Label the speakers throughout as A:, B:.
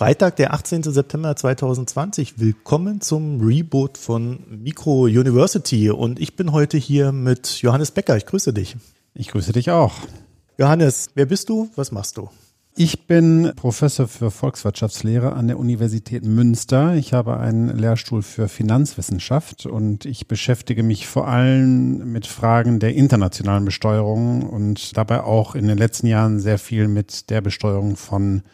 A: Freitag, der 18. September 2020. Willkommen zum Reboot von Micro University und ich bin heute hier mit Johannes Becker. Ich grüße dich.
B: Ich grüße dich auch.
A: Johannes, wer bist du? Was machst du?
B: Ich bin Professor für Volkswirtschaftslehre an der Universität Münster. Ich habe einen Lehrstuhl für Finanzwissenschaft und ich beschäftige mich vor allem mit Fragen der internationalen Besteuerung und dabei auch in den letzten Jahren sehr viel mit der Besteuerung von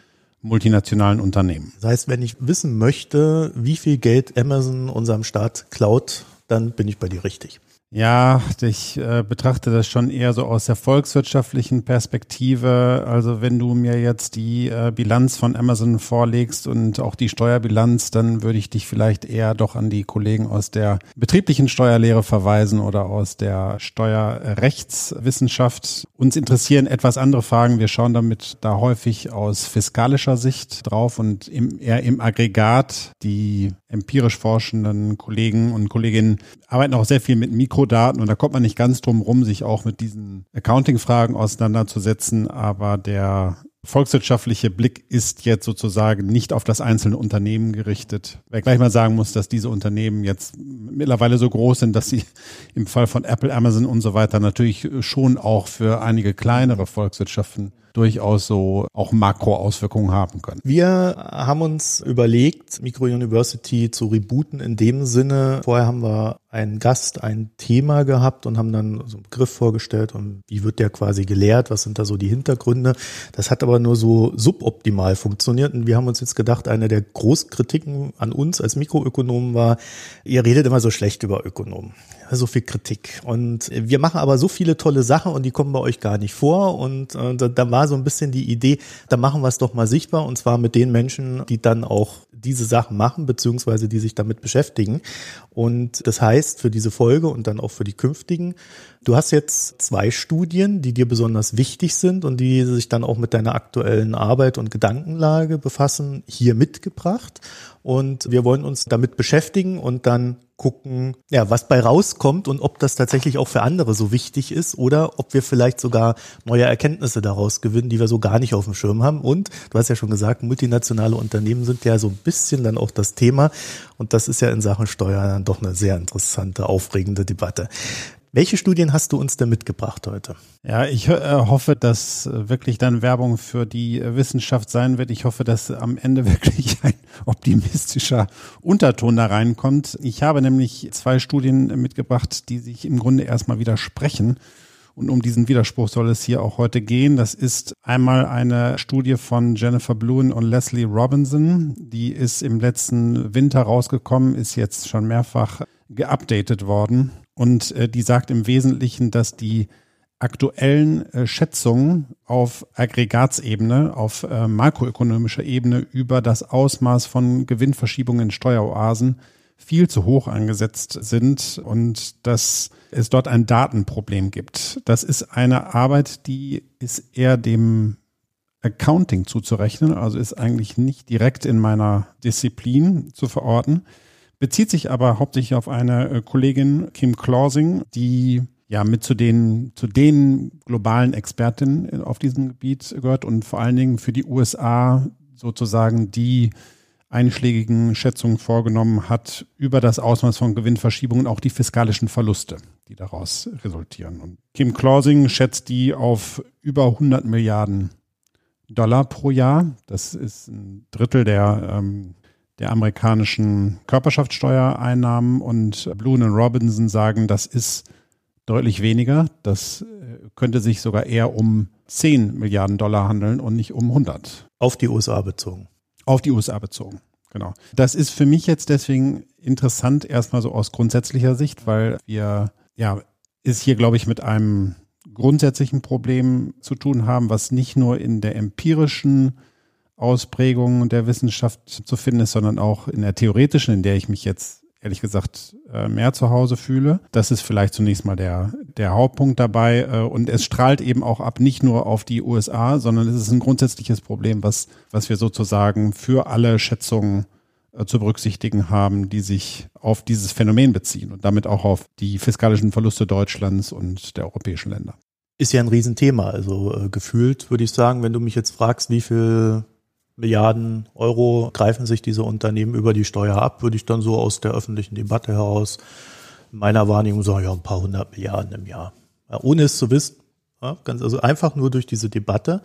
B: multinationalen Unternehmen.
A: Das heißt, wenn ich wissen möchte, wie viel Geld Amazon unserem Staat klaut, dann bin ich bei dir richtig.
B: Ja, ich äh, betrachte das schon eher so aus der volkswirtschaftlichen Perspektive. Also wenn du mir jetzt die äh, Bilanz von Amazon vorlegst und auch die Steuerbilanz, dann würde ich dich vielleicht eher doch an die Kollegen aus der betrieblichen Steuerlehre verweisen oder aus der Steuerrechtswissenschaft. Uns interessieren etwas andere Fragen. Wir schauen damit da häufig aus fiskalischer Sicht drauf und im, eher im Aggregat. Die empirisch forschenden Kollegen und Kolleginnen arbeiten auch sehr viel mit Mikro Mikrodaten und da kommt man nicht ganz drum rum, sich auch mit diesen Accounting-Fragen auseinanderzusetzen, aber der volkswirtschaftliche Blick ist jetzt sozusagen nicht auf das einzelne Unternehmen gerichtet. Wer gleich mal sagen muss, dass diese Unternehmen jetzt mittlerweile so groß sind, dass sie im Fall von Apple, Amazon und so weiter natürlich schon auch für einige kleinere Volkswirtschaften durchaus so auch Makroauswirkungen haben können.
A: Wir haben uns überlegt, Micro University zu rebooten in dem Sinne. Vorher haben wir einen Gast, ein Thema gehabt und haben dann so einen Begriff vorgestellt und wie wird der quasi gelehrt, was sind da so die Hintergründe. Das hat aber nur so suboptimal funktioniert und wir haben uns jetzt gedacht, eine der Großkritiken an uns als Mikroökonomen war, ihr redet immer so schlecht über Ökonomen so viel Kritik. Und wir machen aber so viele tolle Sachen und die kommen bei euch gar nicht vor. Und äh, da, da war so ein bisschen die Idee, da machen wir es doch mal sichtbar und zwar mit den Menschen, die dann auch diese Sachen machen, beziehungsweise die sich damit beschäftigen. Und das heißt für diese Folge und dann auch für die künftigen, du hast jetzt zwei Studien, die dir besonders wichtig sind und die sich dann auch mit deiner aktuellen Arbeit und Gedankenlage befassen, hier mitgebracht. Und wir wollen uns damit beschäftigen und dann gucken, ja, was bei rauskommt und ob das tatsächlich auch für andere so wichtig ist oder ob wir vielleicht sogar neue Erkenntnisse daraus gewinnen, die wir so gar nicht auf dem Schirm haben. Und du hast ja schon gesagt, multinationale Unternehmen sind ja so ein bisschen dann auch das Thema. Und das ist ja in Sachen Steuern dann doch eine sehr interessante, aufregende Debatte. Welche Studien hast du uns denn mitgebracht heute?
B: Ja, ich äh, hoffe, dass wirklich dann Werbung für die Wissenschaft sein wird. Ich hoffe, dass am Ende wirklich ein optimistischer Unterton da reinkommt. Ich habe nämlich zwei Studien mitgebracht, die sich im Grunde erstmal widersprechen. Und um diesen Widerspruch soll es hier auch heute gehen. Das ist einmal eine Studie von Jennifer Bluen und Leslie Robinson. Die ist im letzten Winter rausgekommen, ist jetzt schon mehrfach geupdatet worden. Und äh, die sagt im Wesentlichen, dass die aktuellen äh, Schätzungen auf Aggregatsebene, auf äh, makroökonomischer Ebene über das Ausmaß von Gewinnverschiebungen in Steueroasen viel zu hoch angesetzt sind und dass es dort ein Datenproblem gibt. Das ist eine Arbeit, die ist eher dem Accounting zuzurechnen, also ist eigentlich nicht direkt in meiner Disziplin zu verorten bezieht sich aber hauptsächlich auf eine äh, Kollegin, Kim Clausing, die ja mit zu den, zu den globalen Expertinnen auf diesem Gebiet gehört und vor allen Dingen für die USA sozusagen die einschlägigen Schätzungen vorgenommen hat über das Ausmaß von Gewinnverschiebungen, auch die fiskalischen Verluste, die daraus resultieren. Und Kim Clausing schätzt die auf über 100 Milliarden Dollar pro Jahr. Das ist ein Drittel der ähm, der amerikanischen Körperschaftssteuereinnahmen und Bluen und Robinson sagen, das ist deutlich weniger. Das äh, könnte sich sogar eher um 10 Milliarden Dollar handeln und nicht um 100.
A: Auf die USA bezogen.
B: Auf die USA bezogen, genau. Das ist für mich jetzt deswegen interessant, erstmal so aus grundsätzlicher Sicht, weil wir, ja, ist hier, glaube ich, mit einem grundsätzlichen Problem zu tun haben, was nicht nur in der empirischen Ausprägung der Wissenschaft zu finden ist, sondern auch in der theoretischen, in der ich mich jetzt ehrlich gesagt äh, mehr zu Hause fühle. Das ist vielleicht zunächst mal der, der Hauptpunkt dabei. Äh, und es strahlt eben auch ab, nicht nur auf die USA, sondern es ist ein grundsätzliches Problem, was, was wir sozusagen für alle Schätzungen äh, zu berücksichtigen haben, die sich auf dieses Phänomen beziehen und damit auch auf die fiskalischen Verluste Deutschlands und der europäischen Länder.
A: Ist ja ein Riesenthema. Also äh, gefühlt würde ich sagen, wenn du mich jetzt fragst, wie viel Milliarden Euro greifen sich diese Unternehmen über die Steuer ab, würde ich dann so aus der öffentlichen Debatte heraus in meiner Wahrnehmung sagen, ja, ein paar hundert Milliarden im Jahr. Ja, ohne es zu wissen, ja, ganz, also einfach nur durch diese Debatte.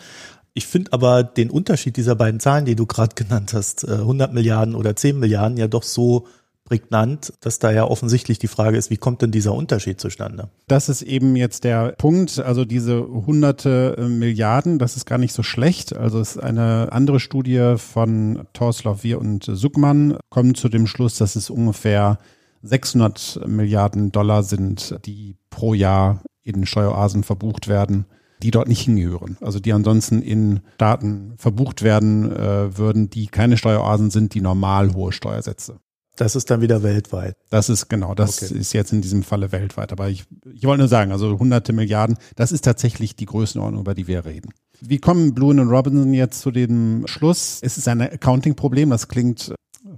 A: Ich finde aber den Unterschied dieser beiden Zahlen, die du gerade genannt hast, 100 äh, Milliarden oder 10 Milliarden, ja doch so prägnant, dass da ja offensichtlich die Frage ist, wie kommt denn dieser Unterschied zustande?
B: Das ist eben jetzt der Punkt. Also diese hunderte äh, Milliarden, das ist gar nicht so schlecht. Also es ist eine andere Studie von Torslav Wir und Suckmann, kommen zu dem Schluss, dass es ungefähr 600 Milliarden Dollar sind, die pro Jahr in Steueroasen verbucht werden, die dort nicht hingehören. Also die ansonsten in Staaten verbucht werden äh, würden, die keine Steueroasen sind, die normal hohe Steuersätze.
A: Das ist dann wieder weltweit.
B: Das ist genau, das okay. ist jetzt in diesem Falle weltweit. Aber ich, ich wollte nur sagen, also hunderte Milliarden, das ist tatsächlich die Größenordnung, über die wir reden. Wie kommen Bluen und Robinson jetzt zu dem Schluss? Es ist ein Accounting-Problem, das klingt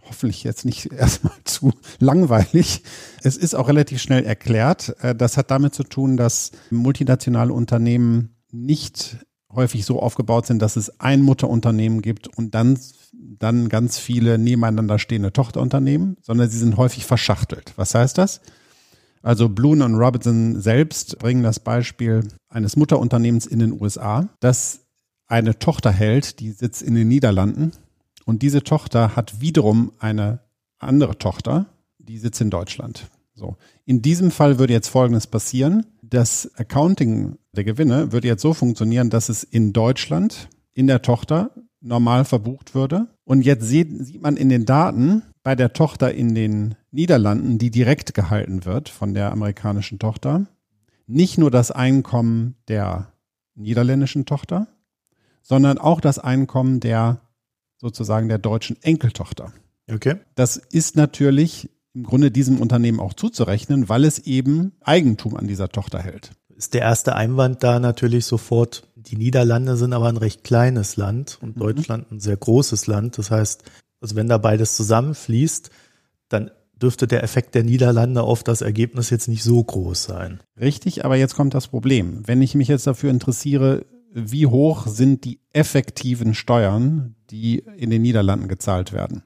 B: hoffentlich jetzt nicht erstmal zu langweilig. Es ist auch relativ schnell erklärt. Äh, das hat damit zu tun, dass multinationale Unternehmen nicht häufig so aufgebaut sind, dass es ein Mutterunternehmen gibt und dann, dann ganz viele nebeneinander stehende Tochterunternehmen, sondern sie sind häufig verschachtelt. Was heißt das? Also Bloom und Robinson selbst bringen das Beispiel eines Mutterunternehmens in den USA, das eine Tochter hält, die sitzt in den Niederlanden und diese Tochter hat wiederum eine andere Tochter, die sitzt in Deutschland. So. In diesem Fall würde jetzt Folgendes passieren. Das Accounting der Gewinne würde jetzt so funktionieren, dass es in Deutschland in der Tochter normal verbucht würde. Und jetzt sieht, sieht man in den Daten bei der Tochter in den Niederlanden, die direkt gehalten wird von der amerikanischen Tochter, nicht nur das Einkommen der niederländischen Tochter, sondern auch das Einkommen der sozusagen der deutschen Enkeltochter.
A: Okay.
B: Das ist natürlich im Grunde diesem Unternehmen auch zuzurechnen, weil es eben Eigentum an dieser Tochter hält.
A: Ist der erste Einwand da natürlich sofort, die Niederlande sind aber ein recht kleines Land und mhm. Deutschland ein sehr großes Land. Das heißt, also wenn da beides zusammenfließt, dann dürfte der Effekt der Niederlande auf das Ergebnis jetzt nicht so groß sein.
B: Richtig, aber jetzt kommt das Problem. Wenn ich mich jetzt dafür interessiere, wie hoch sind die effektiven Steuern, die in den Niederlanden gezahlt werden,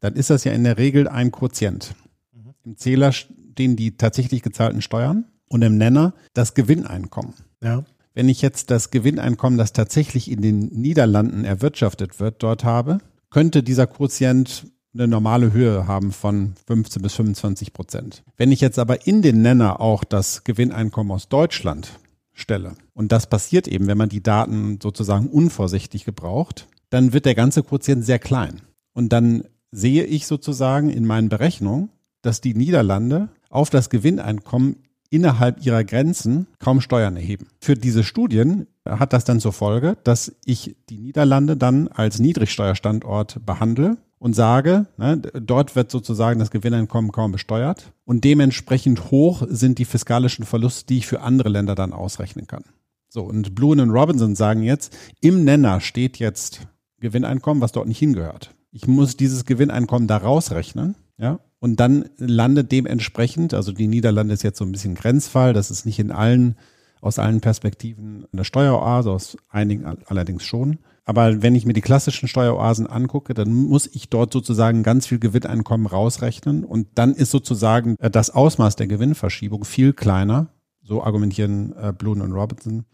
B: dann ist das ja in der Regel ein Quotient. Mhm. Im Zähler stehen die tatsächlich gezahlten Steuern und im Nenner das Gewinneinkommen.
A: Ja.
B: Wenn ich jetzt das Gewinneinkommen, das tatsächlich in den Niederlanden erwirtschaftet wird, dort habe, könnte dieser Quotient eine normale Höhe haben von 15 bis 25 Prozent. Wenn ich jetzt aber in den Nenner auch das Gewinneinkommen aus Deutschland stelle, und das passiert eben, wenn man die Daten sozusagen unvorsichtig gebraucht, dann wird der ganze Quotient sehr klein. Und dann sehe ich sozusagen in meinen Berechnungen, dass die Niederlande auf das Gewinneinkommen innerhalb ihrer Grenzen kaum Steuern erheben. Für diese Studien hat das dann zur Folge, dass ich die Niederlande dann als Niedrigsteuerstandort behandle und sage, ne, dort wird sozusagen das Gewinneinkommen kaum besteuert und dementsprechend hoch sind die fiskalischen Verluste, die ich für andere Länder dann ausrechnen kann. So, und Bluen und Robinson sagen jetzt, im Nenner steht jetzt Gewinneinkommen, was dort nicht hingehört. Ich muss dieses Gewinneinkommen da rausrechnen, ja, und dann landet dementsprechend, also die Niederlande ist jetzt so ein bisschen Grenzfall, das ist nicht in allen, aus allen Perspektiven eine Steueroase, aus einigen allerdings schon. Aber wenn ich mir die klassischen Steueroasen angucke, dann muss ich dort sozusagen ganz viel Gewinneinkommen rausrechnen und dann ist sozusagen äh, das Ausmaß der Gewinnverschiebung viel kleiner, so argumentieren äh, Bluen und Robertson,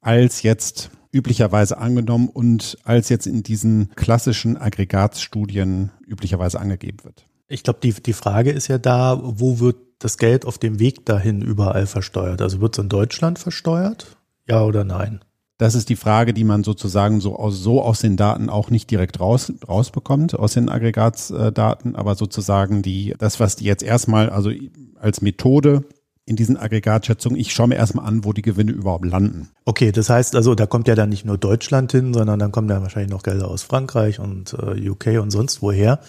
B: als jetzt üblicherweise angenommen und als jetzt in diesen klassischen Aggregatstudien üblicherweise angegeben wird.
A: Ich glaube, die, die Frage ist ja da, wo wird das Geld auf dem Weg dahin überall versteuert? Also wird es in Deutschland versteuert? Ja oder nein?
B: Das ist die Frage, die man sozusagen so aus, so aus den Daten auch nicht direkt raus, rausbekommt, aus den Aggregatsdaten, aber sozusagen die, das, was die jetzt erstmal, also als Methode in diesen Aggregatschätzungen, ich schaue mir erstmal an, wo die Gewinne überhaupt landen.
A: Okay, das heißt also, da kommt ja dann nicht nur Deutschland hin, sondern dann kommen ja wahrscheinlich noch Gelder aus Frankreich und äh, UK und sonst woher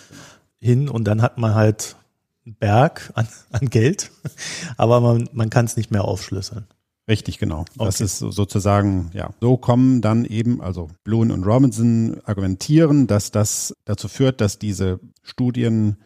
A: hin und dann hat man halt einen Berg an, an Geld, aber man, man kann es nicht mehr aufschlüsseln.
B: Richtig, genau. Okay. Das ist sozusagen, ja, so kommen dann eben, also Bloom und Robinson argumentieren, dass das dazu führt, dass diese Studien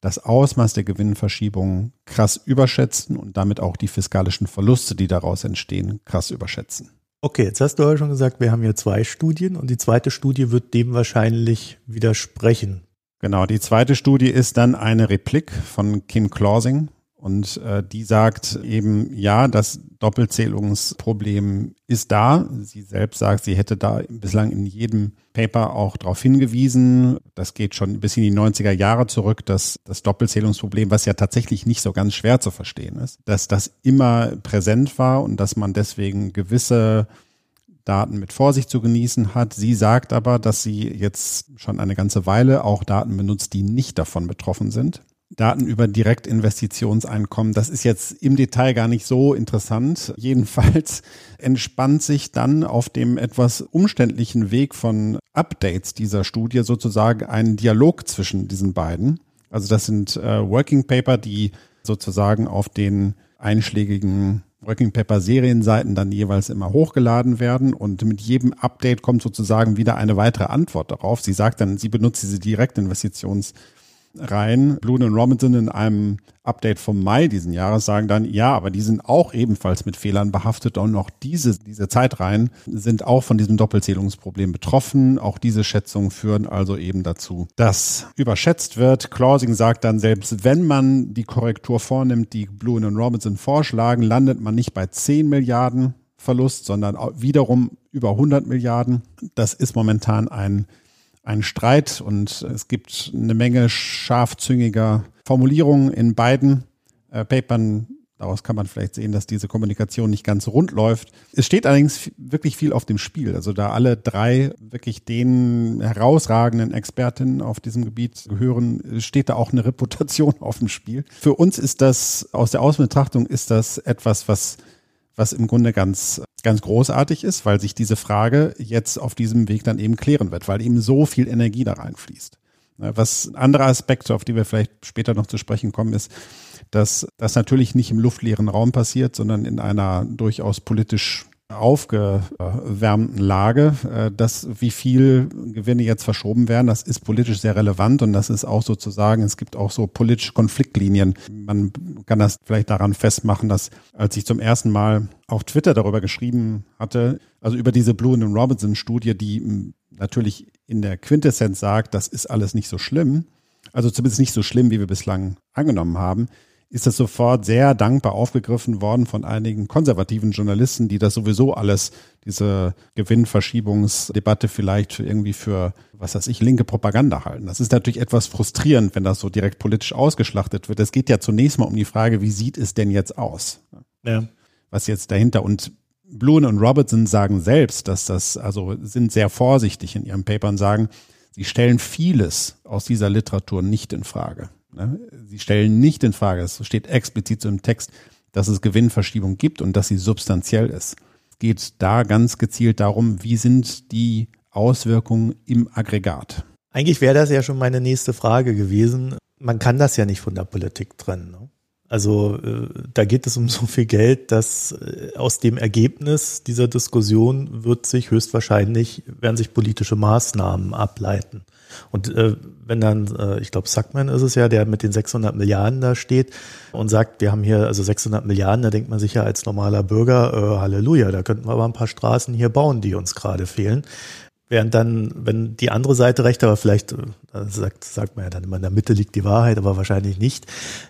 B: das Ausmaß der Gewinnverschiebung krass überschätzen und damit auch die fiskalischen Verluste, die daraus entstehen, krass überschätzen.
A: Okay, jetzt hast du ja schon gesagt, wir haben hier zwei Studien und die zweite Studie wird dem wahrscheinlich widersprechen.
B: Genau, die zweite Studie ist dann eine Replik von Kim Clausing und äh, die sagt eben, ja, das Doppelzählungsproblem ist da. Sie selbst sagt, sie hätte da bislang in jedem Paper auch darauf hingewiesen. Das geht schon bis in die 90er Jahre zurück, dass das Doppelzählungsproblem, was ja tatsächlich nicht so ganz schwer zu verstehen ist, dass das immer präsent war und dass man deswegen gewisse Daten mit Vorsicht zu genießen hat. Sie sagt aber, dass sie jetzt schon eine ganze Weile auch Daten benutzt, die nicht davon betroffen sind. Daten über Direktinvestitionseinkommen. Das ist jetzt im Detail gar nicht so interessant. Jedenfalls entspannt sich dann auf dem etwas umständlichen Weg von Updates dieser Studie sozusagen ein Dialog zwischen diesen beiden. Also das sind äh, Working Paper, die sozusagen auf den einschlägigen Working Paper Serienseiten dann jeweils immer hochgeladen werden und mit jedem Update kommt sozusagen wieder eine weitere Antwort darauf. Sie sagt dann, sie benutzt diese Direktinvestitions rein. Blune und Robinson in einem Update vom Mai diesen Jahres sagen dann, ja, aber die sind auch ebenfalls mit Fehlern behaftet und auch diese, diese Zeitreihen sind auch von diesem Doppelzählungsproblem betroffen. Auch diese Schätzungen führen also eben dazu, dass überschätzt wird. Clausing sagt dann, selbst wenn man die Korrektur vornimmt, die Blue und Robinson vorschlagen, landet man nicht bei 10 Milliarden Verlust, sondern wiederum über 100 Milliarden. Das ist momentan ein ein Streit und es gibt eine Menge scharfzüngiger Formulierungen in beiden äh, Papern. Daraus kann man vielleicht sehen, dass diese Kommunikation nicht ganz rund läuft. Es steht allerdings wirklich viel auf dem Spiel. Also da alle drei wirklich den herausragenden Expertinnen auf diesem Gebiet gehören, steht da auch eine Reputation auf dem Spiel. Für uns ist das, aus der Außenbetrachtung ist das etwas, was was im Grunde ganz, ganz großartig ist, weil sich diese Frage jetzt auf diesem Weg dann eben klären wird, weil eben so viel Energie da reinfließt. Was andere Aspekte, auf die wir vielleicht später noch zu sprechen kommen, ist, dass das natürlich nicht im luftleeren Raum passiert, sondern in einer durchaus politisch aufgewärmten Lage, äh, dass wie viel Gewinne jetzt verschoben werden, das ist politisch sehr relevant und das ist auch sozusagen, es gibt auch so politische Konfliktlinien. Man kann das vielleicht daran festmachen, dass als ich zum ersten Mal auf Twitter darüber geschrieben hatte, also über diese Blue und Robinson Studie, die natürlich in der Quintessenz sagt, das ist alles nicht so schlimm, also zumindest nicht so schlimm, wie wir bislang angenommen haben, ist das sofort sehr dankbar aufgegriffen worden von einigen konservativen Journalisten, die das sowieso alles, diese Gewinnverschiebungsdebatte vielleicht irgendwie für, was weiß ich, linke Propaganda halten. Das ist natürlich etwas frustrierend, wenn das so direkt politisch ausgeschlachtet wird. Es geht ja zunächst mal um die Frage, wie sieht es denn jetzt aus? Ja. Was jetzt dahinter und Bluen und Robertson sagen selbst, dass das, also sind sehr vorsichtig in ihren Papern, sagen, sie stellen vieles aus dieser Literatur nicht in Frage. Ne? Sie stellen nicht in Frage, es steht explizit so im Text, dass es Gewinnverschiebung gibt und dass sie substanziell ist. Es geht da ganz gezielt darum, wie sind die Auswirkungen im Aggregat.
A: Eigentlich wäre das ja schon meine nächste Frage gewesen. Man kann das ja nicht von der Politik trennen. Ne? Also äh, da geht es um so viel Geld, dass äh, aus dem Ergebnis dieser Diskussion wird sich höchstwahrscheinlich, werden sich politische Maßnahmen ableiten. Und äh, wenn dann, äh, ich glaube, Sackman ist es ja, der mit den 600 Milliarden da steht und sagt, wir haben hier also 600 Milliarden, da denkt man sich ja als normaler Bürger, äh, Halleluja, da könnten wir aber ein paar Straßen hier bauen, die uns gerade fehlen. Während dann, wenn die andere Seite recht, aber vielleicht äh, sagt, sagt man ja dann immer, in der Mitte liegt die Wahrheit, aber wahrscheinlich nicht.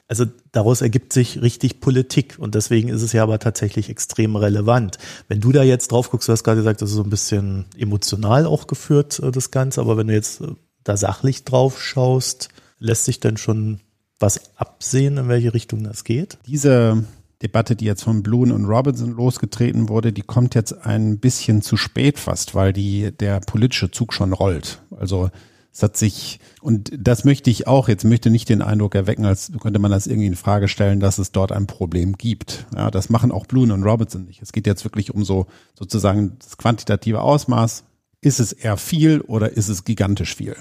A: Also daraus ergibt sich richtig Politik und deswegen ist es ja aber tatsächlich extrem relevant. Wenn du da jetzt drauf guckst, du hast gerade gesagt, das ist so ein bisschen emotional auch geführt, äh, das Ganze, aber wenn du jetzt da sachlich drauf schaust, lässt sich denn schon was absehen, in welche Richtung das geht?
B: Diese Debatte, die jetzt von Bluen und Robinson losgetreten wurde, die kommt jetzt ein bisschen zu spät fast, weil die, der politische Zug schon rollt. Also es hat sich, und das möchte ich auch, jetzt möchte nicht den Eindruck erwecken, als könnte man das irgendwie in Frage stellen, dass es dort ein Problem gibt. Ja, das machen auch Bluen und Robinson nicht. Es geht jetzt wirklich um so sozusagen das quantitative Ausmaß. Ist es eher viel oder ist es gigantisch viel?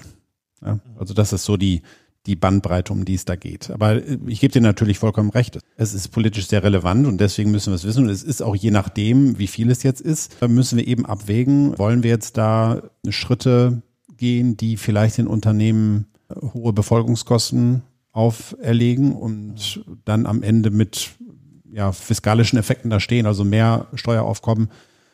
B: Ja, also das ist so die, die Bandbreite, um die es da geht. Aber äh, ich gebe dir natürlich vollkommen recht. Es ist politisch sehr relevant und deswegen müssen wir es wissen. Und es ist auch je nachdem, wie viel es jetzt ist, müssen wir eben abwägen, wollen wir jetzt da Schritte gehen, die vielleicht den Unternehmen äh, hohe Befolgungskosten auferlegen und dann am Ende mit ja, fiskalischen Effekten da stehen, also mehr Steueraufkommen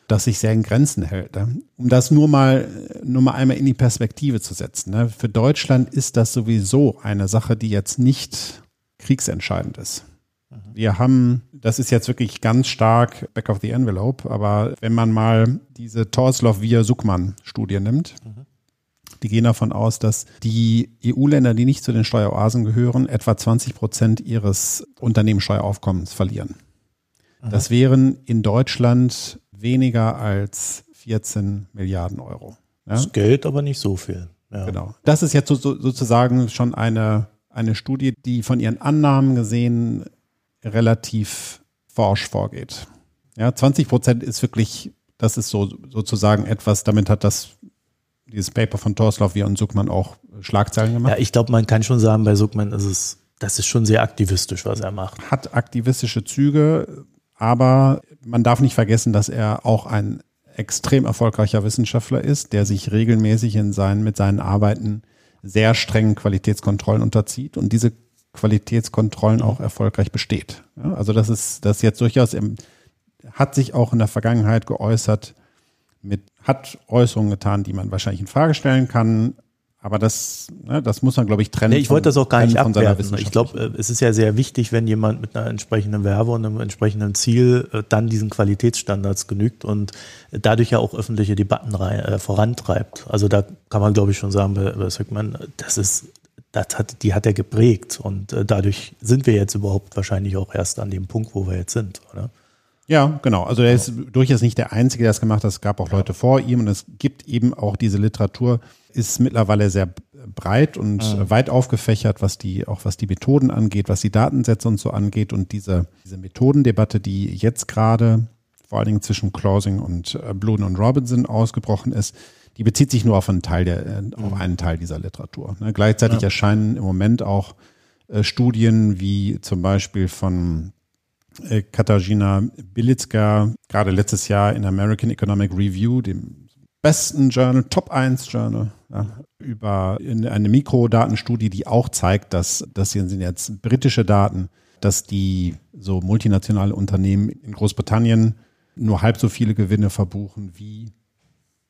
B: das sich sehr in Grenzen hält. Ne? Um das nur mal, nur mal einmal in die Perspektive zu setzen. Ne? Für Deutschland ist das sowieso eine Sache, die jetzt nicht kriegsentscheidend ist. Wir haben, das ist jetzt wirklich ganz stark back of the envelope, aber wenn man mal diese Torslov via Suckmann Studie nimmt, die gehen davon aus, dass die EU-Länder, die nicht zu den Steueroasen gehören, etwa 20 Prozent ihres Unternehmenssteueraufkommens verlieren. Das wären in Deutschland weniger als 14 Milliarden Euro.
A: Ja? Das Geld aber nicht so viel.
B: Ja. Genau. Das ist jetzt so, so, sozusagen schon eine, eine Studie, die von ihren Annahmen gesehen relativ forsch vorgeht. Ja, 20 Prozent ist wirklich, das ist so sozusagen etwas, damit hat das dieses Paper von Torslav wie und Suckmann auch Schlagzeilen gemacht.
A: Ja, ich glaube, man kann schon sagen, bei Suckmann ist es, das ist schon sehr aktivistisch, was er macht.
B: Hat aktivistische Züge, aber man darf nicht vergessen, dass er auch ein extrem erfolgreicher Wissenschaftler ist, der sich regelmäßig in seinen, mit seinen Arbeiten sehr strengen Qualitätskontrollen unterzieht und diese Qualitätskontrollen auch erfolgreich besteht. Ja, also das ist das jetzt durchaus im, hat sich auch in der Vergangenheit geäußert mit hat Äußerungen getan, die man wahrscheinlich in Frage stellen kann, aber das, ne, das muss man, glaube ich, trennen.
A: Nee, ich wollte das auch gar nicht abwerten. Ich glaube, äh, es ist ja sehr wichtig, wenn jemand mit einer entsprechenden Werbe und einem entsprechenden Ziel äh, dann diesen Qualitätsstandards genügt und dadurch ja auch öffentliche Debatten rein, äh, vorantreibt. Also da kann man, glaube ich, schon sagen, bei, bei Söckmann, das ist, das hat, die hat er geprägt und äh, dadurch sind wir jetzt überhaupt wahrscheinlich auch erst an dem Punkt, wo wir jetzt sind, oder?
B: Ja, genau. Also er ist durchaus nicht der Einzige, der das gemacht hat. Es gab auch Leute vor ihm und es gibt eben auch diese Literatur, ist mittlerweile sehr breit und mhm. weit aufgefächert, was die, auch was die Methoden angeht, was die Datensätze und so angeht. Und diese, diese Methodendebatte, die jetzt gerade vor allen Dingen zwischen Clausing und äh, Bluden und Robinson ausgebrochen ist, die bezieht sich nur auf einen Teil der, äh, auf mhm. einen Teil dieser Literatur. Ne? Gleichzeitig ja. erscheinen im Moment auch äh, Studien wie zum Beispiel von äh, Katarzyna Bilicka, gerade letztes Jahr in American Economic Review, dem besten Journal, Top 1 Journal, ja, über eine Mikrodatenstudie, die auch zeigt, dass das hier sind jetzt britische Daten, dass die so multinationale Unternehmen in Großbritannien nur halb so viele Gewinne verbuchen wie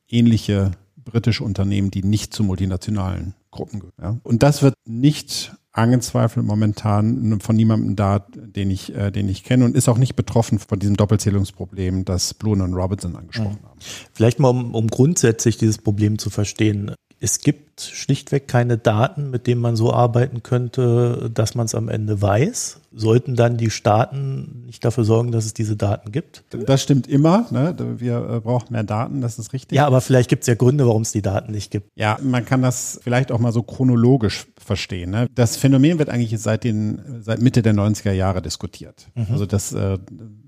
B: ähnliche britische Unternehmen, die nicht zu multinationalen Gruppen gehören. Ja. Und das wird nicht angezweifelt momentan von niemandem da, den ich, äh, den ich kenne und ist auch nicht betroffen von diesem Doppelzählungsproblem, das Bluen und Robinson angesprochen mhm. haben.
A: Vielleicht mal, um, um grundsätzlich dieses Problem zu verstehen es gibt schlichtweg keine Daten, mit denen man so arbeiten könnte, dass man es am Ende weiß. Sollten dann die Staaten nicht dafür sorgen, dass es diese Daten gibt?
B: Das stimmt immer. Ne? Wir äh, brauchen mehr Daten, das ist richtig.
A: Ja, aber vielleicht gibt es ja Gründe, warum es die Daten nicht gibt.
B: Ja, man kann das vielleicht auch mal so chronologisch verstehen. Ne? Das Phänomen wird eigentlich seit, den, seit Mitte der 90er Jahre diskutiert. Mhm. Also das äh,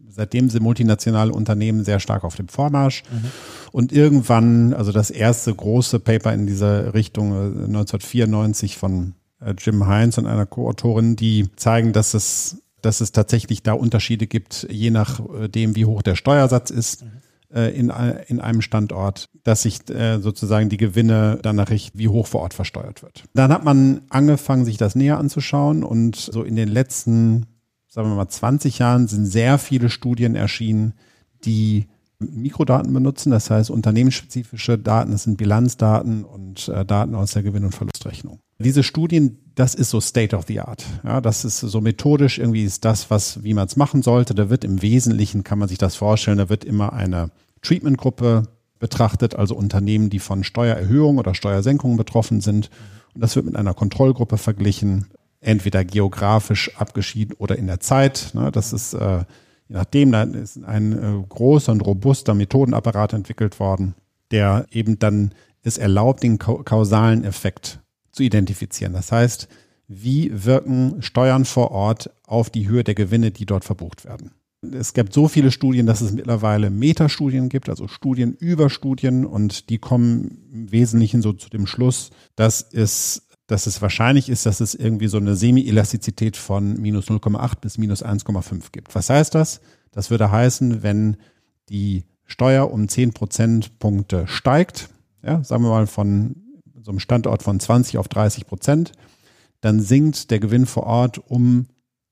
B: seitdem sind multinationale Unternehmen sehr stark auf dem Vormarsch. Mhm. Und irgendwann, also das erste große Paper in dieser Richtung 1994 äh, von äh, Jim Heinz und einer Co-Autorin, die zeigen, dass es, dass es tatsächlich da Unterschiede gibt, je nachdem, äh, wie hoch der Steuersatz ist. Mhm in, in einem Standort, dass sich sozusagen die Gewinne danach richten, wie hoch vor Ort versteuert wird. Dann hat man angefangen, sich das näher anzuschauen und so in den letzten sagen wir mal, 20 Jahren sind sehr viele Studien erschienen, die Mikrodaten benutzen, das heißt unternehmensspezifische Daten, das sind Bilanzdaten und äh, Daten aus der Gewinn- und Verlustrechnung. Diese Studien, das ist so State of the Art. Ja, das ist so methodisch irgendwie ist das, was, wie man es machen sollte. Da wird im Wesentlichen, kann man sich das vorstellen, da wird immer eine Treatmentgruppe betrachtet, also Unternehmen, die von Steuererhöhungen oder Steuersenkungen betroffen sind. Und das wird mit einer Kontrollgruppe verglichen entweder geografisch abgeschieden oder in der Zeit. Ne? Das ist, äh, je nachdem, da ist ein äh, großer und robuster Methodenapparat entwickelt worden, der eben dann es erlaubt, den kausalen Effekt zu identifizieren. Das heißt, wie wirken Steuern vor Ort auf die Höhe der Gewinne, die dort verbucht werden. Es gibt so viele Studien, dass es mittlerweile Metastudien gibt, also Studien über Studien und die kommen im Wesentlichen so zu dem Schluss, dass es dass es wahrscheinlich ist, dass es irgendwie so eine Semi-Elastizität von minus 0,8 bis minus 1,5 gibt. Was heißt das? Das würde heißen, wenn die Steuer um 10 Prozentpunkte steigt, ja, sagen wir mal von so einem Standort von 20 auf 30 Prozent, dann sinkt der Gewinn vor Ort um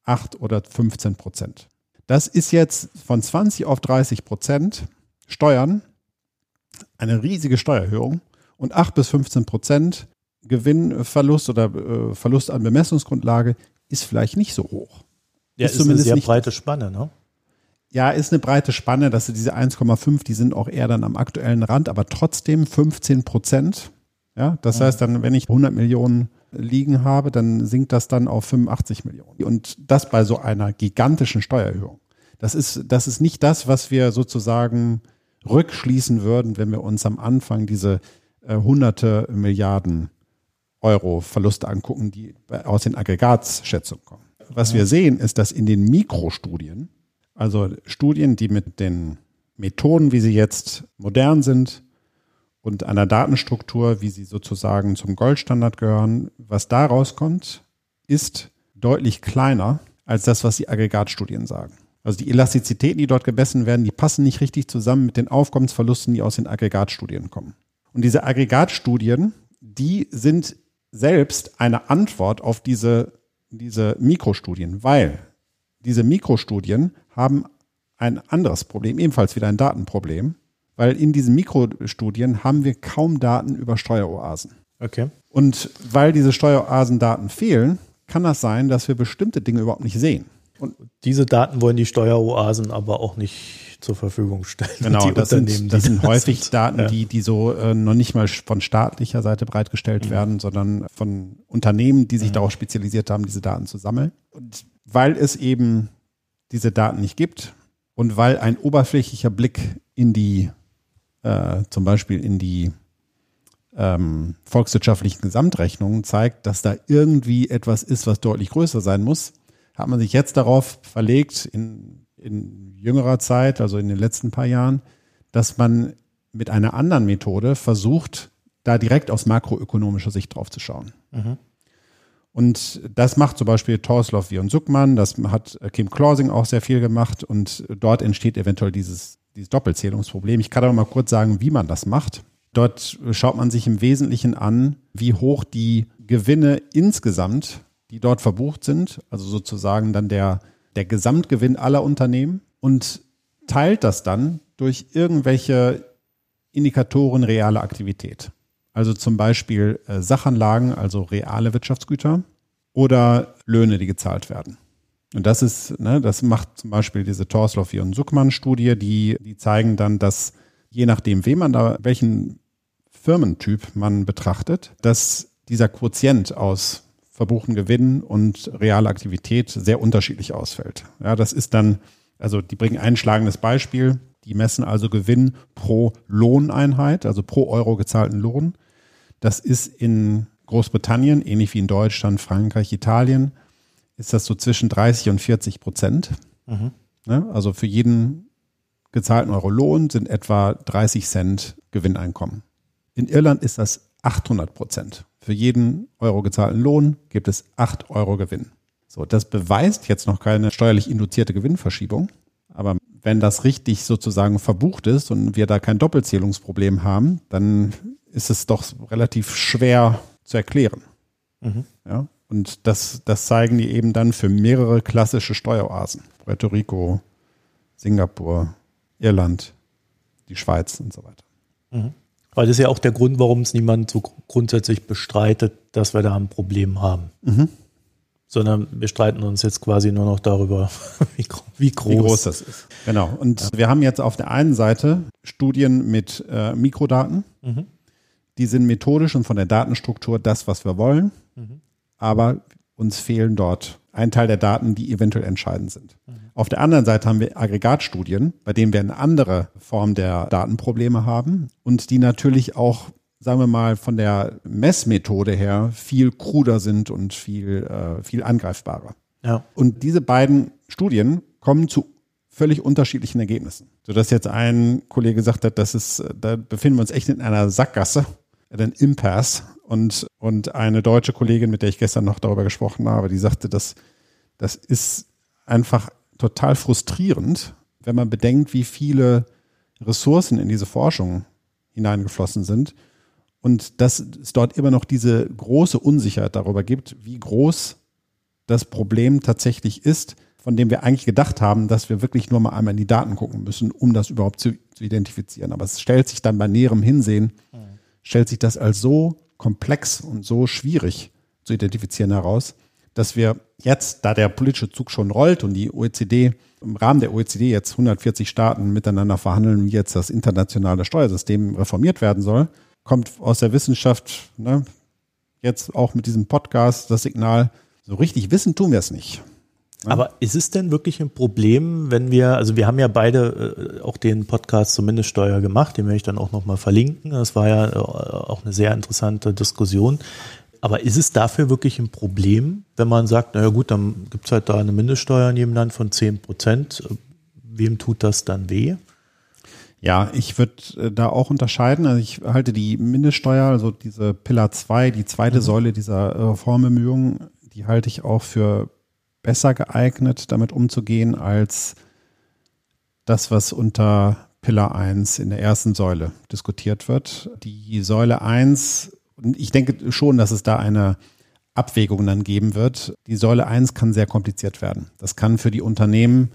B: 8 oder 15 Prozent. Das ist jetzt von 20 auf 30 Prozent Steuern, eine riesige Steuererhöhung und 8 bis 15 Prozent Gewinnverlust oder äh, Verlust an Bemessungsgrundlage ist vielleicht nicht so hoch.
A: Ja, ist, ist zumindest eine sehr breite Spanne, ne?
B: Ja, ist eine breite Spanne, dass diese 1,5, die sind auch eher dann am aktuellen Rand, aber trotzdem 15 Prozent. Ja, das mhm. heißt dann, wenn ich 100 Millionen liegen habe, dann sinkt das dann auf 85 Millionen. Und das bei so einer gigantischen Steuererhöhung. Das ist, das ist nicht das, was wir sozusagen rückschließen würden, wenn wir uns am Anfang diese äh, hunderte Milliarden Euro Verluste angucken, die aus den Aggregatschätzungen kommen. Was wir sehen, ist, dass in den Mikrostudien, also Studien, die mit den Methoden, wie sie jetzt modern sind, und einer Datenstruktur, wie sie sozusagen zum Goldstandard gehören, was da rauskommt, ist deutlich kleiner als das, was die Aggregatstudien sagen. Also die Elastizitäten, die dort gemessen werden, die passen nicht richtig zusammen mit den Aufkommensverlusten, die aus den Aggregatstudien kommen. Und diese Aggregatstudien, die sind selbst eine Antwort auf diese, diese Mikrostudien, weil diese Mikrostudien haben ein anderes Problem, ebenfalls wieder ein Datenproblem weil in diesen Mikrostudien haben wir kaum Daten über Steueroasen.
A: Okay.
B: Und weil diese Steueroasendaten fehlen, kann das sein, dass wir bestimmte Dinge überhaupt nicht sehen.
A: Und diese Daten wollen die Steueroasen aber auch nicht zur Verfügung stellen.
B: Genau, das sind, das sind häufig sind. Daten, ja. die, die so äh, noch nicht mal von staatlicher Seite bereitgestellt mhm. werden, sondern von Unternehmen, die sich mhm. darauf spezialisiert haben, diese Daten zu sammeln. Und weil es eben diese Daten nicht gibt und weil ein oberflächlicher Blick in die äh, zum Beispiel in die ähm, volkswirtschaftlichen Gesamtrechnungen zeigt, dass da irgendwie etwas ist, was deutlich größer sein muss, hat man sich jetzt darauf verlegt, in, in jüngerer Zeit, also in den letzten paar Jahren, dass man mit einer anderen Methode versucht, da direkt aus makroökonomischer Sicht drauf zu schauen. Mhm. Und das macht zum Beispiel Torslov und Suckmann, das hat Kim Clausing auch sehr viel gemacht und dort entsteht eventuell dieses dieses Doppelzählungsproblem. Ich kann aber mal kurz sagen, wie man das macht. Dort schaut man sich im Wesentlichen an, wie hoch die Gewinne insgesamt, die dort verbucht sind, also sozusagen dann der, der Gesamtgewinn aller Unternehmen und teilt das dann durch irgendwelche Indikatoren reale Aktivität. Also zum Beispiel äh, Sachanlagen, also reale Wirtschaftsgüter oder Löhne, die gezahlt werden. Und das ist, ne, das macht zum Beispiel diese Torsloff und Suckmann-Studie, die, die zeigen dann, dass je nachdem, wem man da, welchen Firmentyp man betrachtet, dass dieser Quotient aus verbuchten Gewinnen und realer Aktivität sehr unterschiedlich ausfällt. Ja, das ist dann, also die bringen ein schlagendes Beispiel. Die messen also Gewinn pro Lohneinheit, also pro Euro gezahlten Lohn. Das ist in Großbritannien, ähnlich wie in Deutschland, Frankreich, Italien, ist das so zwischen 30 und 40 Prozent. Mhm. Ne? Also für jeden gezahlten Euro Lohn sind etwa 30 Cent Gewinneinkommen. In Irland ist das 800 Prozent. Für jeden Euro gezahlten Lohn gibt es 8 Euro Gewinn. So, das beweist jetzt noch keine steuerlich induzierte Gewinnverschiebung. Aber wenn das richtig sozusagen verbucht ist und wir da kein Doppelzählungsproblem haben, dann ist es doch relativ schwer zu erklären. Mhm. Ja? Und das, das zeigen die eben dann für mehrere klassische Steueroasen. Puerto Rico, Singapur, Irland, die Schweiz und so weiter.
A: Mhm. Weil das ist ja auch der Grund, warum es niemand so grundsätzlich bestreitet, dass wir da ein Problem haben. Mhm. Sondern wir streiten uns jetzt quasi nur noch darüber, wie, wie, groß. wie groß das ist.
B: Genau. Und ja. wir haben jetzt auf der einen Seite Studien mit äh, Mikrodaten. Mhm. Die sind methodisch und von der Datenstruktur das, was wir wollen. Mhm aber uns fehlen dort ein Teil der Daten, die eventuell entscheidend sind. Auf der anderen Seite haben wir Aggregatstudien, bei denen wir eine andere Form der Datenprobleme haben und die natürlich auch, sagen wir mal, von der Messmethode her viel kruder sind und viel, äh, viel angreifbarer. Ja. Und diese beiden Studien kommen zu völlig unterschiedlichen Ergebnissen. Sodass jetzt ein Kollege gesagt hat, das ist, da befinden wir uns echt in einer Sackgasse, einen Impasse, und, und eine deutsche Kollegin, mit der ich gestern noch darüber gesprochen habe, die sagte, dass das ist einfach total frustrierend, wenn man bedenkt, wie viele Ressourcen in diese Forschung hineingeflossen sind und dass es dort immer noch diese große Unsicherheit darüber gibt, wie groß das Problem tatsächlich ist, von dem wir eigentlich gedacht haben, dass wir wirklich nur mal einmal in die Daten gucken müssen, um das überhaupt zu, zu identifizieren. Aber es stellt sich dann bei näherem Hinsehen, mhm. stellt sich das als so komplex und so schwierig zu identifizieren heraus, dass wir jetzt, da der politische Zug schon rollt und die OECD im Rahmen der OECD jetzt 140 Staaten miteinander verhandeln, wie jetzt das internationale Steuersystem reformiert werden soll, kommt aus der Wissenschaft ne, jetzt auch mit diesem Podcast das Signal, so richtig wissen tun wir es nicht.
A: Aber ist es denn wirklich ein Problem, wenn wir, also wir haben ja beide äh, auch den Podcast zur Mindeststeuer gemacht, den werde ich dann auch nochmal verlinken. Das war ja äh, auch eine sehr interessante Diskussion. Aber ist es dafür wirklich ein Problem, wenn man sagt, naja gut, dann gibt es halt da eine Mindeststeuer in jedem Land von 10 Prozent. Wem tut das dann weh?
B: Ja, ich würde äh, da auch unterscheiden. Also ich halte die Mindeststeuer, also diese Pillar 2, die zweite mhm. Säule dieser Reformbemühungen, die halte ich auch für besser geeignet, damit umzugehen, als das, was unter Pillar 1 in der ersten Säule diskutiert wird. Die Säule 1 und ich denke schon, dass es da eine Abwägung dann geben wird. Die Säule 1 kann sehr kompliziert werden. Das kann für die Unternehmen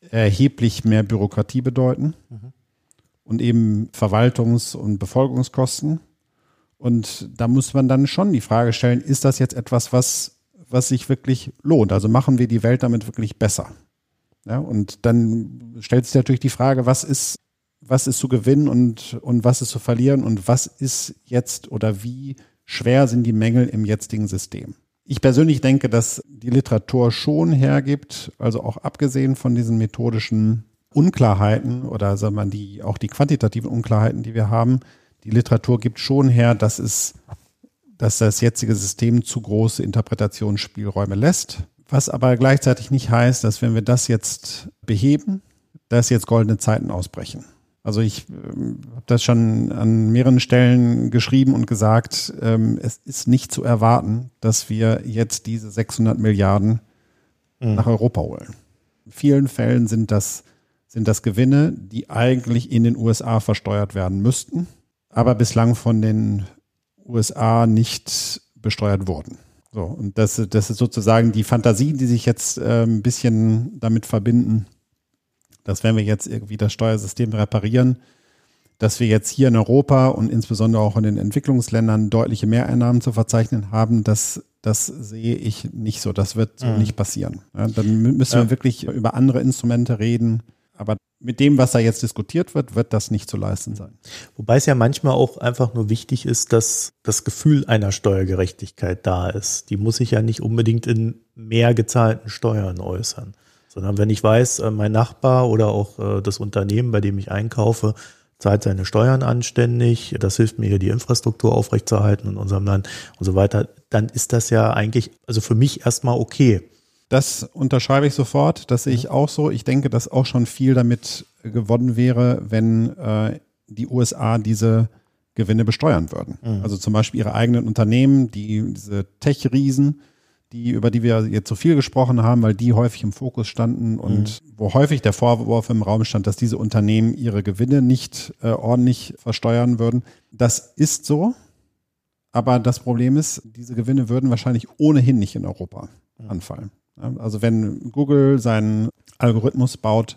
B: erheblich mehr Bürokratie bedeuten mhm. und eben Verwaltungs- und Befolgungskosten. Und da muss man dann schon die Frage stellen, ist das jetzt etwas, was, was sich wirklich lohnt? Also machen wir die Welt damit wirklich besser? Ja, und dann stellt sich natürlich die Frage, was ist was ist zu gewinnen und, und was ist zu verlieren und was ist jetzt oder wie schwer sind die Mängel im jetzigen System. Ich persönlich denke, dass die Literatur schon hergibt, also auch abgesehen von diesen methodischen Unklarheiten oder sagen wir die, auch die quantitativen Unklarheiten, die wir haben, die Literatur gibt schon her, dass es, dass das jetzige System zu große Interpretationsspielräume lässt. Was aber gleichzeitig nicht heißt, dass wenn wir das jetzt beheben, dass jetzt goldene Zeiten ausbrechen. Also ich ähm, habe das schon an mehreren Stellen geschrieben und gesagt, ähm, es ist nicht zu erwarten, dass wir jetzt diese 600 Milliarden mhm. nach Europa holen. In vielen Fällen sind das, sind das Gewinne, die eigentlich in den USA versteuert werden müssten, aber bislang von den USA nicht besteuert wurden. So, und das, das ist sozusagen die Fantasien, die sich jetzt äh, ein bisschen damit verbinden, dass wenn wir jetzt irgendwie das Steuersystem reparieren, dass wir jetzt hier in Europa und insbesondere auch in den Entwicklungsländern deutliche Mehreinnahmen zu verzeichnen haben, das, das sehe ich nicht so. Das wird so mhm. nicht passieren. Ja, dann müssen wir wirklich über andere Instrumente reden. Aber mit dem, was da jetzt diskutiert wird, wird das nicht zu leisten sein.
A: Wobei es ja manchmal auch einfach nur wichtig ist, dass das Gefühl einer Steuergerechtigkeit da ist. Die muss sich ja nicht unbedingt in mehr gezahlten Steuern äußern sondern wenn ich weiß, äh, mein Nachbar oder auch äh, das Unternehmen, bei dem ich einkaufe, zahlt seine Steuern anständig, das hilft mir hier die Infrastruktur aufrechtzuerhalten in unserem Land und so weiter, dann ist das ja eigentlich, also für mich erstmal okay.
B: Das unterschreibe ich sofort, das sehe ich auch so. Ich denke, dass auch schon viel damit gewonnen wäre, wenn äh, die USA diese Gewinne besteuern würden. Mhm. Also zum Beispiel ihre eigenen Unternehmen, die diese Tech-Riesen, die, über die wir jetzt so viel gesprochen haben, weil die häufig im Fokus standen und mhm. wo häufig der Vorwurf im Raum stand, dass diese Unternehmen ihre Gewinne nicht äh, ordentlich versteuern würden. Das ist so. Aber das Problem ist, diese Gewinne würden wahrscheinlich ohnehin nicht in Europa anfallen. Also wenn Google seinen Algorithmus baut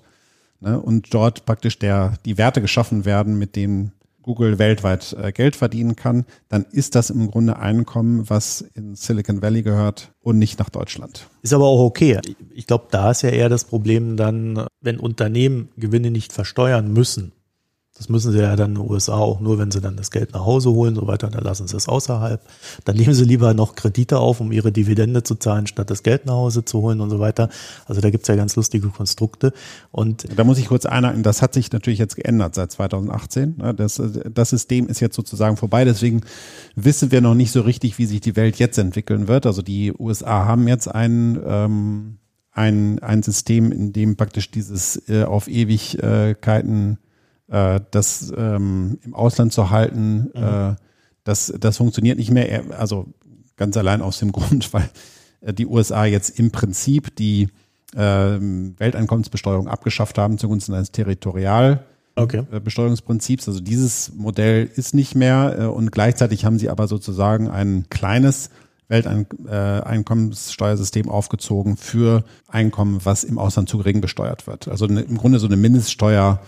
B: ne, und dort praktisch der, die Werte geschaffen werden, mit denen Google weltweit äh, Geld verdienen kann, dann ist das im Grunde Einkommen, was in Silicon Valley gehört und nicht nach Deutschland.
A: Ist aber auch okay. Ich glaube, da ist ja eher das Problem dann, wenn Unternehmen Gewinne nicht versteuern müssen, das müssen sie ja dann in den USA auch nur, wenn sie dann das Geld nach Hause holen, so weiter, dann lassen sie es außerhalb. Dann nehmen sie lieber noch Kredite auf, um ihre Dividende zu zahlen, statt das Geld nach Hause zu holen und so weiter. Also da gibt's ja ganz lustige Konstrukte. Und
B: da muss ich kurz einhaken, das hat sich natürlich jetzt geändert seit 2018. Das, das System ist jetzt sozusagen vorbei, deswegen wissen wir noch nicht so richtig, wie sich die Welt jetzt entwickeln wird. Also die USA haben jetzt einen ähm, ein, ein System, in dem praktisch dieses äh, auf Ewigkeiten äh, das ähm, im Ausland zu halten, mhm. äh, das, das funktioniert nicht mehr. Also ganz allein aus dem Grund, weil äh, die USA jetzt im Prinzip die ähm, Welteinkommensbesteuerung abgeschafft haben zugunsten eines Territorialbesteuerungsprinzips. Okay. Also dieses Modell ist nicht mehr äh, und gleichzeitig haben sie aber sozusagen ein kleines Welteinkommenssteuersystem aufgezogen für Einkommen, was im Ausland zu gering besteuert wird. Also eine, im Grunde so eine Mindeststeuer,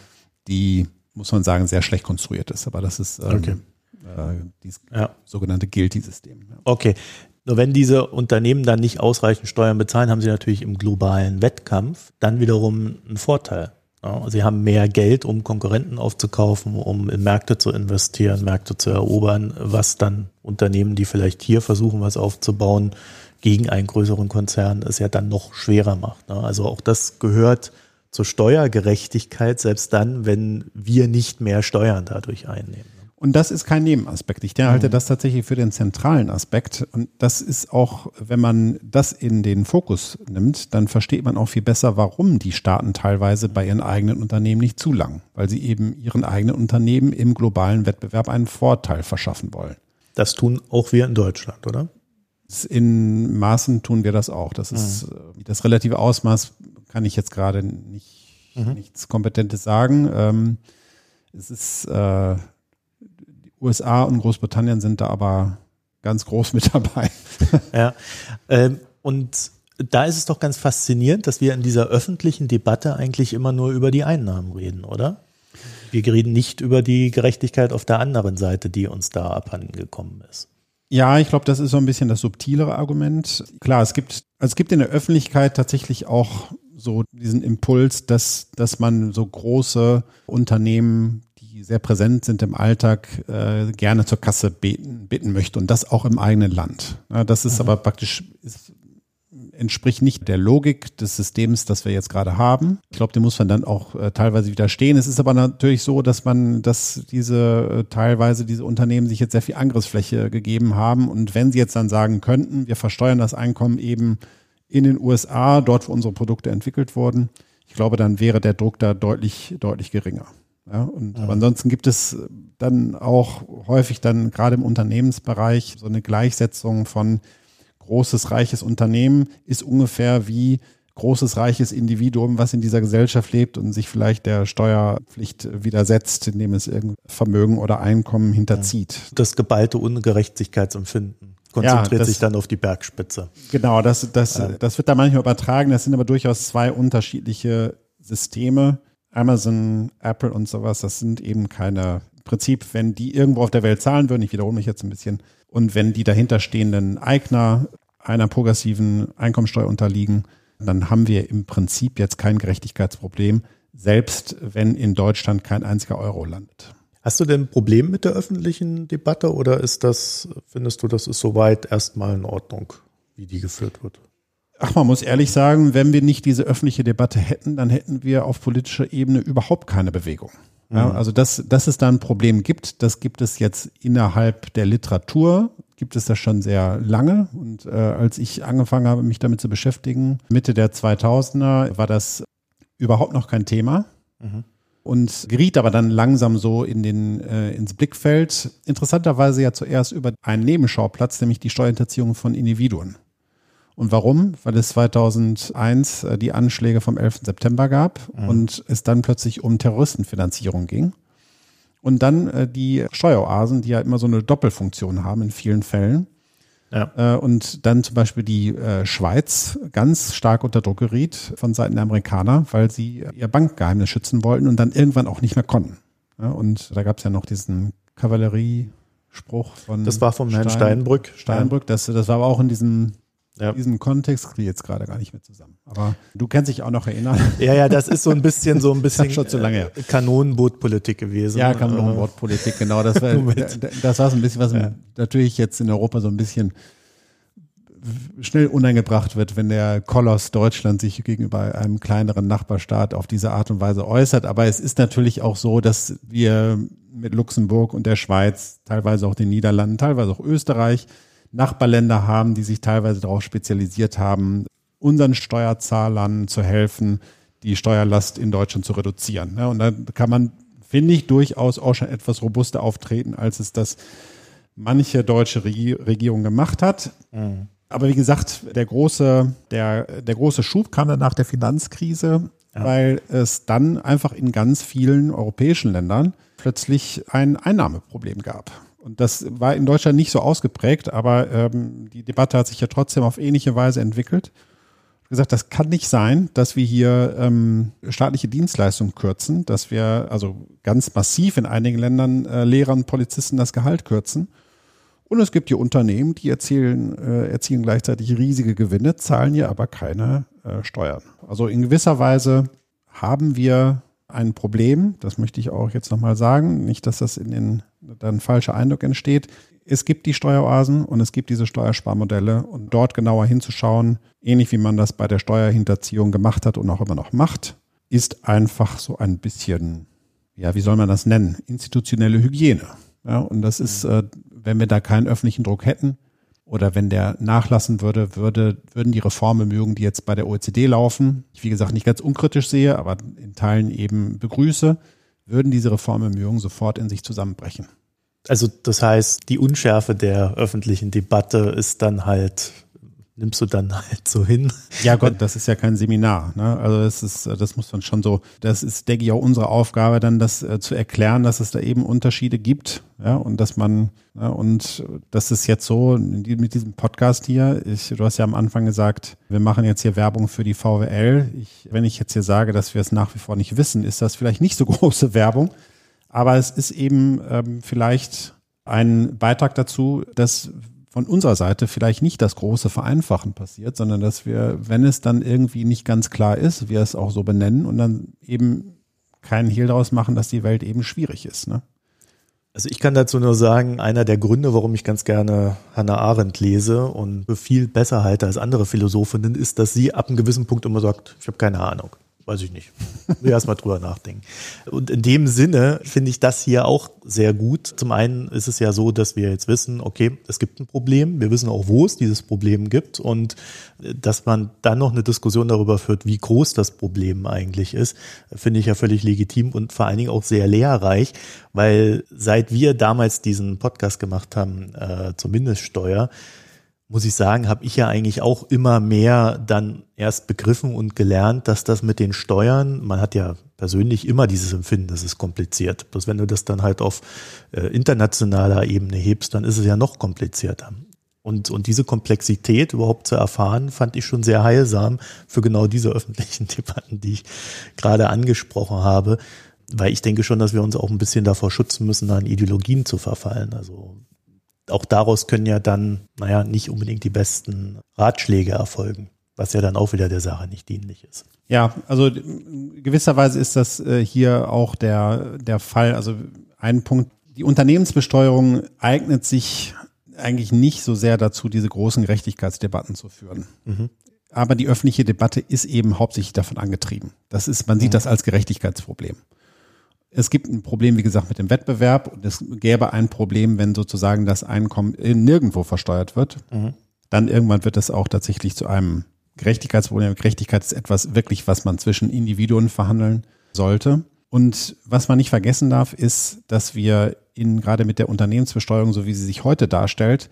B: die, muss man sagen, sehr schlecht konstruiert ist. Aber das ist ähm, okay. äh, dieses ja. sogenannte Guilty-System.
A: Ja. Okay. Nur wenn diese Unternehmen dann nicht ausreichend Steuern bezahlen, haben sie natürlich im globalen Wettkampf dann wiederum einen Vorteil. Ja, sie haben mehr Geld, um Konkurrenten aufzukaufen, um in Märkte zu investieren, Märkte zu erobern, was dann Unternehmen, die vielleicht hier versuchen, was aufzubauen, gegen einen größeren Konzern es ja dann noch schwerer macht. Also auch das gehört zur Steuergerechtigkeit, selbst dann, wenn wir nicht mehr Steuern dadurch einnehmen.
B: Und das ist kein Nebenaspekt. Ich halte mhm. das tatsächlich für den zentralen Aspekt. Und das ist auch, wenn man das in den Fokus nimmt, dann versteht man auch viel besser, warum die Staaten teilweise bei ihren eigenen Unternehmen nicht zulangen. Weil sie eben ihren eigenen Unternehmen im globalen Wettbewerb einen Vorteil verschaffen wollen.
A: Das tun auch wir in Deutschland, oder?
B: In Maßen tun wir das auch. Das ist mhm. das relative Ausmaß, kann ich jetzt gerade nicht, mhm. nichts Kompetentes sagen. Ähm, es ist äh, USA und Großbritannien sind da aber ganz groß mit dabei.
A: ja, ähm, und da ist es doch ganz faszinierend, dass wir in dieser öffentlichen Debatte eigentlich immer nur über die Einnahmen reden, oder? Wir reden nicht über die Gerechtigkeit auf der anderen Seite, die uns da abhanden gekommen ist.
B: Ja, ich glaube, das ist so ein bisschen das subtilere Argument. Klar, es gibt, also es gibt in der Öffentlichkeit tatsächlich auch so diesen Impuls, dass, dass man so große Unternehmen die sehr präsent sind im Alltag, äh, gerne zur Kasse beten, bitten möchte und das auch im eigenen Land. Ja, das ist mhm. aber praktisch, ist, entspricht nicht der Logik des Systems, das wir jetzt gerade haben. Ich glaube, dem muss man dann auch äh, teilweise widerstehen. Es ist aber natürlich so, dass man, dass diese äh, teilweise diese Unternehmen sich jetzt sehr viel Angriffsfläche gegeben haben und wenn sie jetzt dann sagen könnten, wir versteuern das Einkommen eben in den USA, dort wo unsere Produkte entwickelt wurden, ich glaube, dann wäre der Druck da deutlich, deutlich geringer. Ja, und ja. ansonsten gibt es dann auch häufig dann gerade im Unternehmensbereich so eine Gleichsetzung von großes, reiches Unternehmen ist ungefähr wie großes, reiches Individuum, was in dieser Gesellschaft lebt und sich vielleicht der Steuerpflicht widersetzt, indem es irgendein Vermögen oder Einkommen hinterzieht.
A: Das geballte Ungerechtigkeitsempfinden konzentriert ja, das, sich dann auf die Bergspitze.
B: Genau, das, das, das wird da manchmal übertragen. Das sind aber durchaus zwei unterschiedliche Systeme. Amazon, Apple und sowas, das sind eben keine Prinzip, wenn die irgendwo auf der Welt zahlen würden, ich wiederhole mich jetzt ein bisschen, und wenn die dahinterstehenden Eigner einer progressiven Einkommensteuer unterliegen, dann haben wir im Prinzip jetzt kein Gerechtigkeitsproblem, selbst wenn in Deutschland kein einziger Euro landet.
A: Hast du denn ein Problem mit der öffentlichen Debatte oder ist das, findest du, das ist soweit erstmal in Ordnung, wie die geführt wird?
B: Ach, man muss ehrlich sagen, wenn wir nicht diese öffentliche Debatte hätten, dann hätten wir auf politischer Ebene überhaupt keine Bewegung. Ja, mhm. also dass, dass es da ein Problem gibt, das gibt es jetzt innerhalb der Literatur, gibt es das schon sehr lange. Und äh, als ich angefangen habe, mich damit zu beschäftigen, Mitte der 2000er, war das überhaupt noch kein Thema. Mhm. Und geriet aber dann langsam so in den, äh, ins Blickfeld. Interessanterweise ja zuerst über einen Nebenschauplatz, nämlich die Steuerhinterziehung von Individuen. Und warum? Weil es 2001 äh, die Anschläge vom 11. September gab mhm. und es dann plötzlich um Terroristenfinanzierung ging. Und dann äh, die Steueroasen, die ja immer so eine Doppelfunktion haben in vielen Fällen. Ja. Äh, und dann zum Beispiel die äh, Schweiz ganz stark unter Druck geriet von Seiten der Amerikaner, weil sie ihr Bankgeheimnis schützen wollten und dann irgendwann auch nicht mehr konnten. Und da gab es ja noch diesen Kavalleriespruch von.
A: Das war vom Herrn Steinbrück.
B: Steinbrück, das, das war aber auch in diesem ja. Diesen Kontext kriege ich jetzt gerade gar nicht mehr zusammen. Aber du kannst dich auch noch erinnern.
A: Ja, ja, das ist so ein bisschen so ein bisschen
B: schon zu lange her.
A: Kanonenbootpolitik gewesen.
B: Ja, Kanonenbootpolitik, genau. Das war, das war so ein bisschen, was ja. natürlich jetzt in Europa so ein bisschen schnell uneingebracht wird, wenn der Koloss Deutschland sich gegenüber einem kleineren Nachbarstaat auf diese Art und Weise äußert. Aber es ist natürlich auch so, dass wir mit Luxemburg und der Schweiz, teilweise auch den Niederlanden, teilweise auch Österreich, Nachbarländer haben, die sich teilweise darauf spezialisiert haben, unseren Steuerzahlern zu helfen, die Steuerlast in Deutschland zu reduzieren. Und da kann man, finde ich, durchaus auch schon etwas robuster auftreten, als es das manche deutsche Regierung gemacht hat. Mhm. Aber wie gesagt, der große, der, der große Schub kam dann nach der Finanzkrise, ja. weil es dann einfach in ganz vielen europäischen Ländern plötzlich ein Einnahmeproblem gab. Und das war in Deutschland nicht so ausgeprägt, aber ähm, die Debatte hat sich ja trotzdem auf ähnliche Weise entwickelt. Gesagt, das kann nicht sein, dass wir hier ähm, staatliche Dienstleistungen kürzen, dass wir also ganz massiv in einigen Ländern äh, Lehrern, Polizisten das Gehalt kürzen. Und es gibt hier Unternehmen, die erzielen, äh, erzielen gleichzeitig riesige Gewinne, zahlen hier aber keine äh, Steuern. Also in gewisser Weise haben wir ein Problem, das möchte ich auch jetzt nochmal sagen, nicht, dass das in den dann falscher Eindruck entsteht. Es gibt die Steueroasen und es gibt diese Steuersparmodelle und dort genauer hinzuschauen, ähnlich wie man das bei der Steuerhinterziehung gemacht hat und auch immer noch macht, ist einfach so ein bisschen, ja, wie soll man das nennen? Institutionelle Hygiene. Ja, und das ist, äh, wenn wir da keinen öffentlichen Druck hätten, oder wenn der nachlassen würde, würde, würden die Reformbemühungen, die jetzt bei der OECD laufen, ich wie gesagt nicht ganz unkritisch sehe, aber in Teilen eben begrüße, würden diese Reformbemühungen sofort in sich zusammenbrechen.
A: Also das heißt, die Unschärfe der öffentlichen Debatte ist dann halt nimmst du dann halt so hin.
B: Ja Gott, das ist ja kein Seminar. Ne? Also das ist, das muss man schon so, das ist, denke ich, auch unsere Aufgabe, dann das äh, zu erklären, dass es da eben Unterschiede gibt, ja, und dass man, ja, und das ist jetzt so, mit diesem Podcast hier, ich, du hast ja am Anfang gesagt, wir machen jetzt hier Werbung für die VWL. Ich, wenn ich jetzt hier sage, dass wir es nach wie vor nicht wissen, ist das vielleicht nicht so große Werbung, aber es ist eben ähm, vielleicht ein Beitrag dazu, dass von unserer Seite vielleicht nicht das große Vereinfachen passiert, sondern dass wir, wenn es dann irgendwie nicht ganz klar ist, wir es auch so benennen und dann eben keinen Hehl daraus machen, dass die Welt eben schwierig ist. Ne?
A: Also ich kann dazu nur sagen, einer der Gründe, warum ich ganz gerne Hannah Arendt lese und viel besser halte als andere Philosophinnen, ist, dass sie ab einem gewissen Punkt immer sagt, ich habe keine Ahnung weiß ich nicht. Will erst mal drüber nachdenken. Und in dem Sinne finde ich das hier auch sehr gut. Zum einen ist es ja so, dass wir jetzt wissen, okay, es gibt ein Problem. Wir wissen auch, wo es dieses Problem gibt und äh, dass man dann noch eine Diskussion darüber führt, wie groß das Problem eigentlich ist, finde ich ja völlig legitim und vor allen Dingen auch sehr lehrreich, weil seit wir damals diesen Podcast gemacht haben äh, zur Mindeststeuer, muss ich sagen, habe ich ja eigentlich auch immer mehr dann erst begriffen und gelernt, dass das mit den Steuern, man hat ja persönlich immer dieses Empfinden, das ist kompliziert. Bloß wenn du das dann halt auf äh, internationaler Ebene hebst, dann ist es ja noch komplizierter. Und, und diese Komplexität überhaupt zu erfahren, fand ich schon sehr heilsam für genau diese öffentlichen Debatten, die ich gerade angesprochen habe. Weil ich denke schon, dass wir uns auch ein bisschen davor schützen müssen, an Ideologien zu verfallen. Also auch daraus können ja dann, naja, nicht unbedingt die besten Ratschläge erfolgen, was ja dann auch wieder der Sache nicht dienlich ist.
B: Ja, also gewisserweise ist das äh, hier auch der, der Fall. Also ein Punkt, die Unternehmensbesteuerung eignet sich eigentlich nicht so sehr dazu, diese großen Gerechtigkeitsdebatten zu führen. Mhm. Aber die öffentliche Debatte ist eben hauptsächlich davon angetrieben. Das ist, man sieht mhm. das als Gerechtigkeitsproblem es gibt ein Problem, wie gesagt, mit dem Wettbewerb und es gäbe ein Problem, wenn sozusagen das Einkommen nirgendwo versteuert wird. Mhm. Dann irgendwann wird es auch tatsächlich zu einem Gerechtigkeitsproblem. Gerechtigkeit ist etwas wirklich, was man zwischen Individuen verhandeln sollte. Und was man nicht vergessen darf, ist, dass wir in, gerade mit der Unternehmensbesteuerung, so wie sie sich heute darstellt,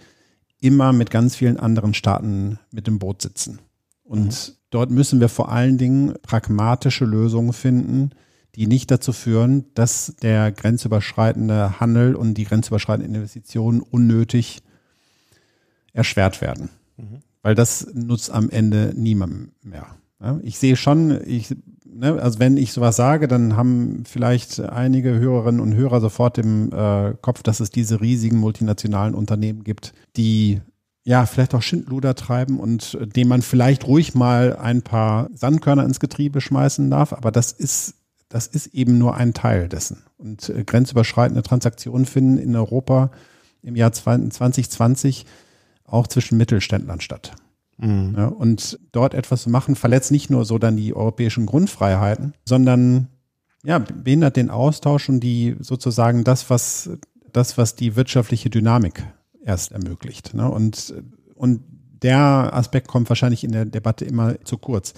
B: immer mit ganz vielen anderen Staaten mit dem Boot sitzen. Und mhm. dort müssen wir vor allen Dingen pragmatische Lösungen finden, die nicht dazu führen, dass der grenzüberschreitende Handel und die grenzüberschreitenden Investitionen unnötig erschwert werden. Mhm. Weil das nutzt am Ende niemandem mehr. Ich sehe schon, ich, ne, also wenn ich sowas sage, dann haben vielleicht einige Hörerinnen und Hörer sofort im äh, Kopf, dass es diese riesigen multinationalen Unternehmen gibt, die ja, vielleicht auch Schindluder treiben und dem man vielleicht ruhig mal ein paar Sandkörner ins Getriebe schmeißen darf. Aber das ist das ist eben nur ein Teil dessen. Und äh, grenzüberschreitende Transaktionen finden in Europa im Jahr 2020 auch zwischen Mittelständlern statt. Mhm. Ja, und dort etwas zu machen, verletzt nicht nur so dann die europäischen Grundfreiheiten, sondern ja, behindert den Austausch und die sozusagen das, was, das, was die wirtschaftliche Dynamik erst ermöglicht. Ne? Und, und der Aspekt kommt wahrscheinlich in der Debatte immer zu kurz.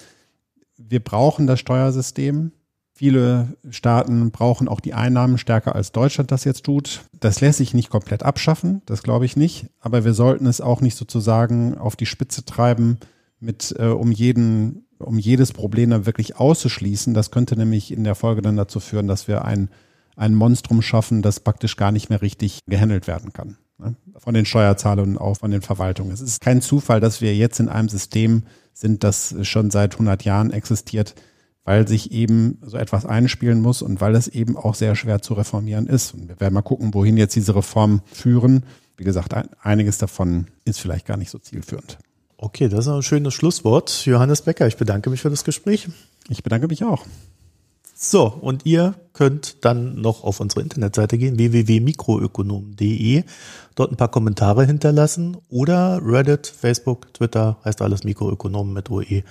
B: Wir brauchen das Steuersystem, Viele Staaten brauchen auch die Einnahmen stärker als Deutschland das jetzt tut. Das lässt sich nicht komplett abschaffen, das glaube ich nicht. Aber wir sollten es auch nicht sozusagen auf die Spitze treiben, mit äh, um jeden, um jedes Problem dann wirklich auszuschließen. Das könnte nämlich in der Folge dann dazu führen, dass wir ein ein Monstrum schaffen, das praktisch gar nicht mehr richtig gehandelt werden kann. Ne? Von den Steuerzahlern und auch von den Verwaltungen. Es ist kein Zufall, dass wir jetzt in einem System sind, das schon seit 100 Jahren existiert, weil sich eben so etwas einspielen muss und weil es eben auch sehr schwer zu reformieren ist. Und wir werden mal gucken, wohin jetzt diese Reformen führen. Wie gesagt, einiges davon ist vielleicht gar nicht so zielführend.
A: Okay, das ist ein schönes Schlusswort. Johannes Becker, ich bedanke mich für das Gespräch.
B: Ich bedanke mich auch.
A: So, und ihr könnt dann noch auf unsere Internetseite gehen, www.mikroökonom.de, dort ein paar Kommentare hinterlassen oder Reddit, Facebook, Twitter, heißt alles Mikroökonomen mit OE.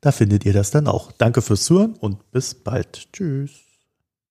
A: Da findet ihr das dann auch. Danke fürs Zuhören und bis bald. Tschüss.